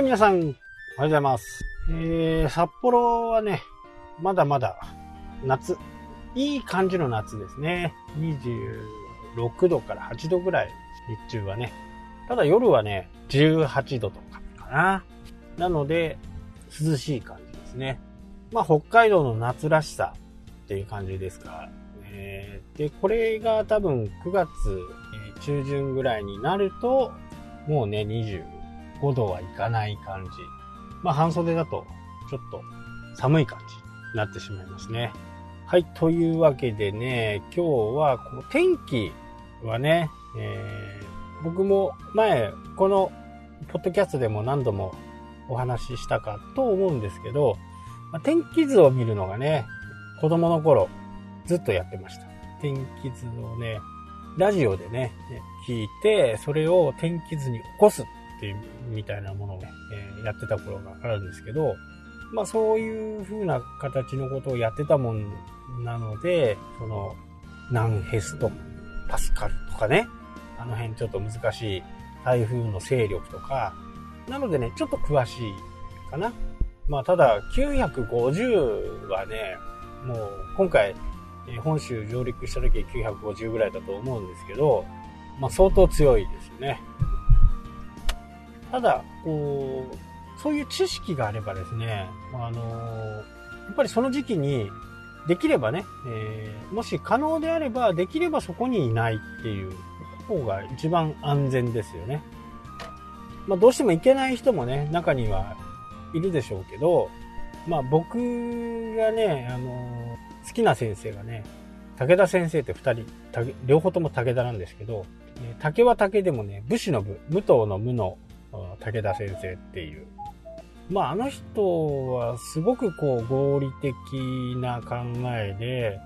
い、皆さん、おはようございます。えー、札幌はね、まだまだ夏、いい感じの夏ですね。26度から8度ぐらい、日中はね。ただ夜はね、18度とかかな。なので、涼しい感じですね。まあ、北海道の夏らしさっていう感じですか。えー、で、これが多分9月中旬ぐらいになると、もうね、5度はいかない感じ。まあ、半袖だと、ちょっと寒い感じになってしまいますね。はい、というわけでね、今日はこう天気はね、えー僕も前、このポッドキャストでも何度もお話ししたかと思うんですけど、まあ天気図を見るのがね、子供の頃ずっとやってました。天気図をね、ラジオでね、聞いて、それを天気図に起こすっってみたいなものをね、えやってた頃があるんですけど、まあそういう風な形のことをやってたもんなので、その、ナンヘスとパスカルとかね、あの辺ちょっと難しい台風の勢力とか、なのでね、ちょっと詳しいかな。まあただ、950はね、もう今回、本州上陸した時950ぐらいだと思うんですけど、まあ相当強いですよね。ただ、こう、そういう知識があればですね、あのやっぱりその時期に、できればね、えーもし可能であれば、できればそこにいないっていう方が一番安全ですよね。まあどうしても行けない人もね、中にはいるでしょうけど、まあ僕がね、あの好きな先生がね、武田先生って二人、両方とも武田なんですけど、竹は竹でもね、武士の武、武藤の武の武田先生っていう。まああの人はすごくこう合理的な考えで、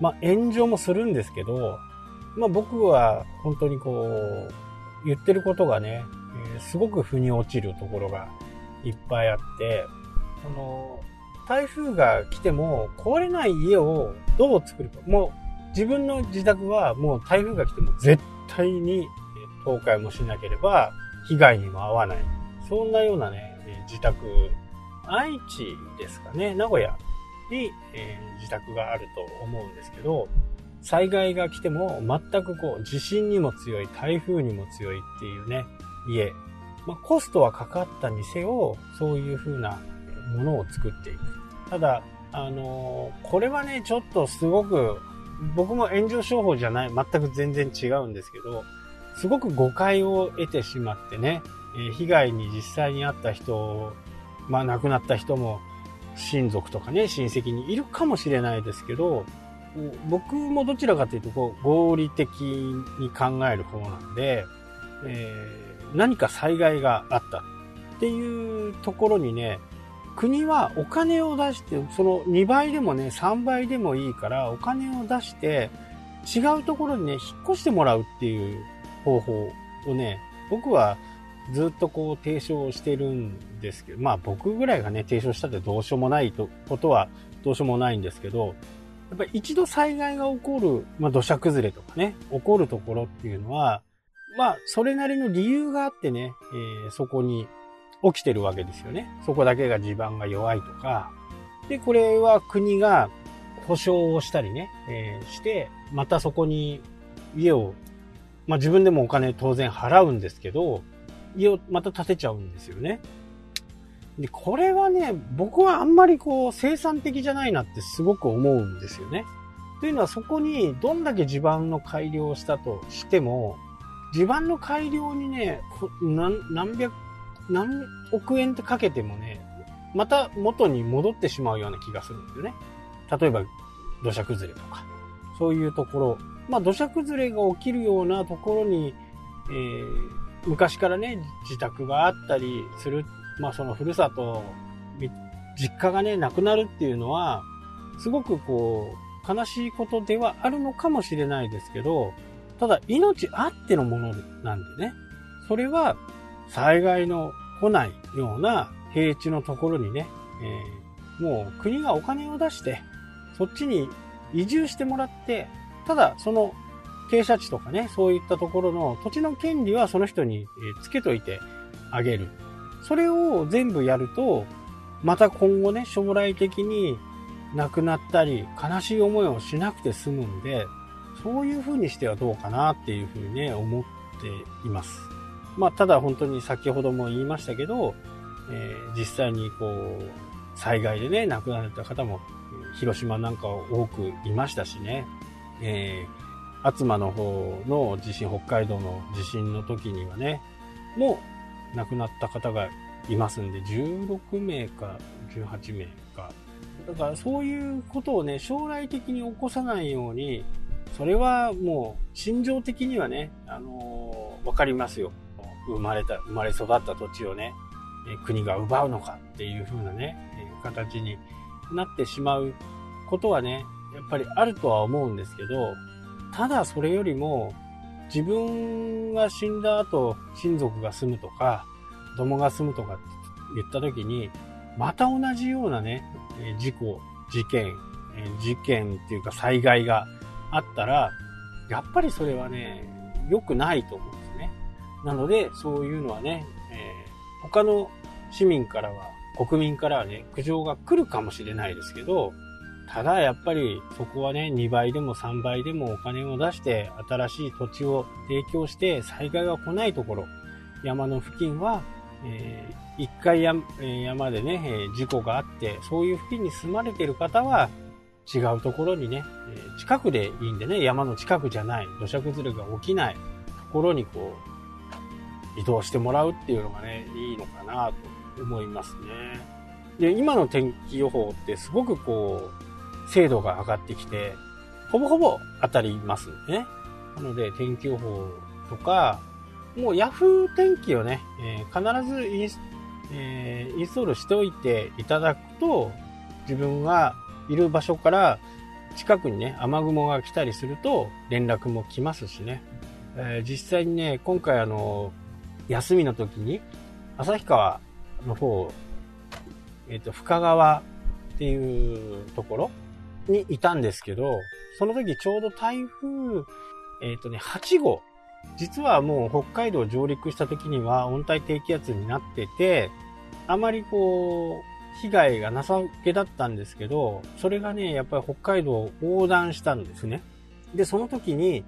まあ炎上もするんですけど、まあ僕は本当にこう、言ってることがね、えすごく腑に落ちるところがいっぱいあって、あの、台風が来ても壊れない家をどう作るか。もう自分の自宅はもう台風が来ても絶対にえ倒壊もしなければ被害にも遭わない。そんなようなね、え自宅、愛知ですかね、名古屋に、えー自宅があると思うんですけど、災害が来ても全くこう地震にも強い、台風にも強いっていうね、家。まあ、コストはかかったにせよ、そういう風なものを作っていく。ただ、あのーこれはね、ちょっとすごく、僕も炎上商法じゃない、全く全然違うんですけど、すごく誤解を得てしまってね、え被害に実際に遭った人、まあ亡くなった人も親族とかね、親戚にいるかもしれないですけど、僕もどちらかというとこう合理的に考える方なんで、えー何か災害があったっていうところにね、国はお金を出して、その2倍でもね、3倍でもいいから、お金を出して、違うところにね、引っ越してもらうっていう方法をね、僕はずっとこう提唱してるんですけど、まあ僕ぐらいがね、提唱したってどうしようもないとことはどうしようもないんですけど、やっぱり一度災害が起こる、まあ土砂崩れとかね、起こるところっていうのは、まあそれなりの理由があってね、えーそこに起きてるわけですよね。そこだけが地盤が弱いとか。で、これは国が保証をしたりね、えーして、またそこに家を、まあ自分でもお金当然払うんですけど、家をまた建てちゃうんですよね。で、これはね、僕はあんまりこう生産的じゃないなってすごく思うんですよね。というのはそこにどんだけ地盤の改良をしたとしても、地盤の改良にね、何何百、何億円ってかけてもね、また元に戻ってしまうような気がするんですよね。例えば土砂崩れとか、そういうところ、まあ土砂崩れが起きるようなところに、えー昔からね、自宅があったりする、まあそのふるさと、実家がね、なくなるっていうのは、すごくこう、悲しいことではあるのかもしれないですけど、ただ命あってのものなんでね、それは災害の来ないような平地のところにね、えーもう国がお金を出して、そっちに移住してもらって、ただその傾斜地とかね、そういったところの土地の権利はその人につけといてあげる。それを全部やると、また今後ね、将来的に亡くなったり、悲しい思いをしなくて済むんで、そういう風にしてはどうかなっていう風にね、思っています。まあ、ただ本当に先ほども言いましたけど、えー、実際にこう、災害でね、亡くなられた方も、広島なんか多くいましたしね、えー、厚真の方の地震、北海道の地震の時にはね、もう亡くなった方がいますんで、16名か18名か。だからそういうことをね、将来的に起こさないように、それはもう心情的にはね、あのー、わかりますよ。生まれた、生まれ育った土地をね、国が奪うのかっていう風なね、形になってしまうことはね、やっぱりあるとは思うんですけど、ただそれよりも、自分が死んだ後、親族が住むとか、子供が住むとかって言った時に、また同じようなね、事故、事件、事件っていうか災害があったら、やっぱりそれはね、良くないと思うんですね。なので、そういうのはね、えー、他の市民からは、国民からはね、苦情が来るかもしれないですけど、ただやっぱりそこはね、2倍でも3倍でもお金を出して新しい土地を提供して災害が来ないところ、山の付近は、えー、一回山でね、え事故があって、そういう付近に住まれてる方は違うところにね、え近くでいいんでね、山の近くじゃない、土砂崩れが起きないところにこう、移動してもらうっていうのがね、いいのかなと思いますね。で、今の天気予報ってすごくこう、精度が上がってきて、ほぼほぼ当たりますね。なので、天気予報とか、もう Yahoo 天気をね、えー、必ずインス,、えー、インストールしておいていただくと、自分がいる場所から近くにね、雨雲が来たりすると連絡も来ますしね。えー、実際にね、今回あの、休みの時に、旭川の方、えっ、と、深川っていうところにいたんですけど、その時ちょうど台風、えっ、ー、とね、8号。実はもう北海道上陸した時には温帯低気圧になってて、あまりこう、被害がなさげだったんですけど、それがね、やっぱり北海道を横断したんですね。で、その時に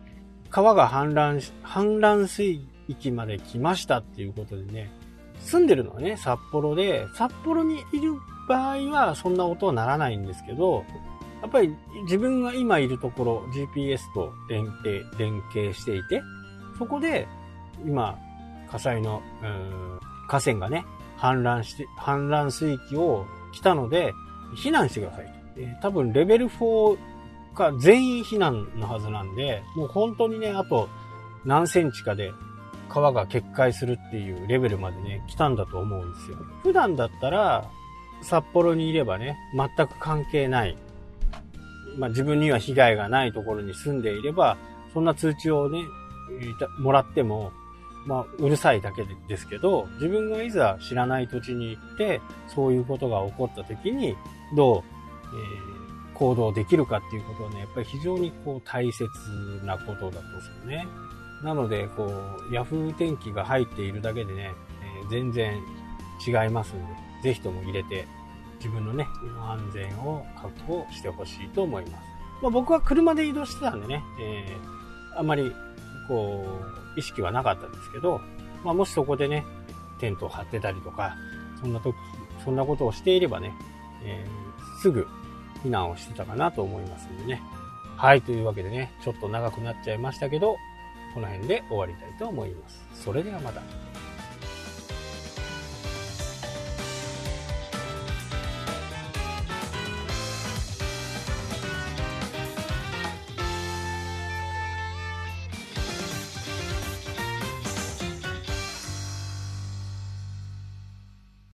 川が氾濫し、氾濫水域まで来ましたっていうことでね、住んでるのはね、札幌で、札幌にいる場合はそんな音はならないんですけど、やっぱり自分が今いるところ GPS と連携連携していて、そこで今火災の河川がね、氾濫して、氾濫水域を来たので、避難してくださいと。え多分レベル4か全員避難のはずなんで、もう本当にね、あと何センチかで川が決壊するっていうレベルまでね、来たんだと思うんですよ。普段だったら、札幌にいればね、全く関係ないまあ、自分には被害がないところに住んでいれば、そんな通知をね、もらっても、まあ、うるさいだけですけど、自分がいざ知らない土地に行って、そういうことが起こった時に、どう、えー、行動できるかっていうことはね、やっぱり非常にこう大切なことだと思うんですよね。なので、こう、ヤフー天気が入っているだけでね、えー、全然違いますんで、ぜひとも入れて自分のね、身の安全を確保してほしいと思います。まあ、僕は車で移動してたんでね、えー、あまり、こう、意識はなかったんですけど、まあ、もしそこでね、テントを張ってたりとか、そんな時、そんなことをしていればね、えー、すぐ避難をしてたかなと思いますんでね。はい、というわけでね、ちょっと長くなっちゃいましたけど、この辺で終わりたいと思います。それではまた。